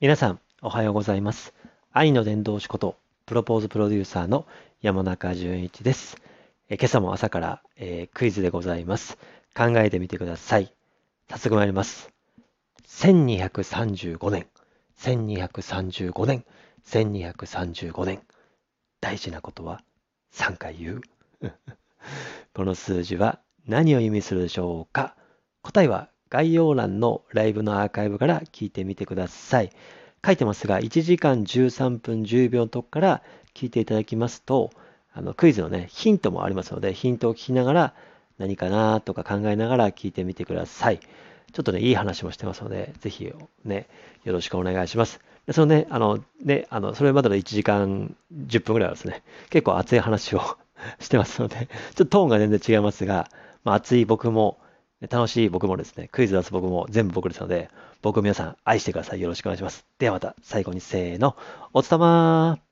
皆さん、おはようございます。愛の伝道師こと、プロポーズプロデューサーの山中淳一です。え今朝も朝から、えークイズでございます。考えてみてください。早速参ります。1235年、1235年、1235年。大事なことは3回言う。この数字は何を意味するでしょうか？答えは概要欄のライブのアーカイブから聞いてみてください。書いてますが、1時間13分10秒のとこから聞いていただきますと、あのクイズのね、ヒントもありますので、ヒントを聞きながら何かなとか考えながら聞いてみてください。ちょっとね、いい話もしてますので、ぜひね、よろしくお願いします。そのね、あの、ね、あの、それまでの1時間10分ぐらいはですね、結構熱い話を してますので、ちょっとトーンが全然違いますが、まあ、熱い僕も、楽しい僕もですね、クイズ出す僕も全部僕ですので、僕を皆さん愛してください。よろしくお願いします。ではまた最後にせーの、おつたまー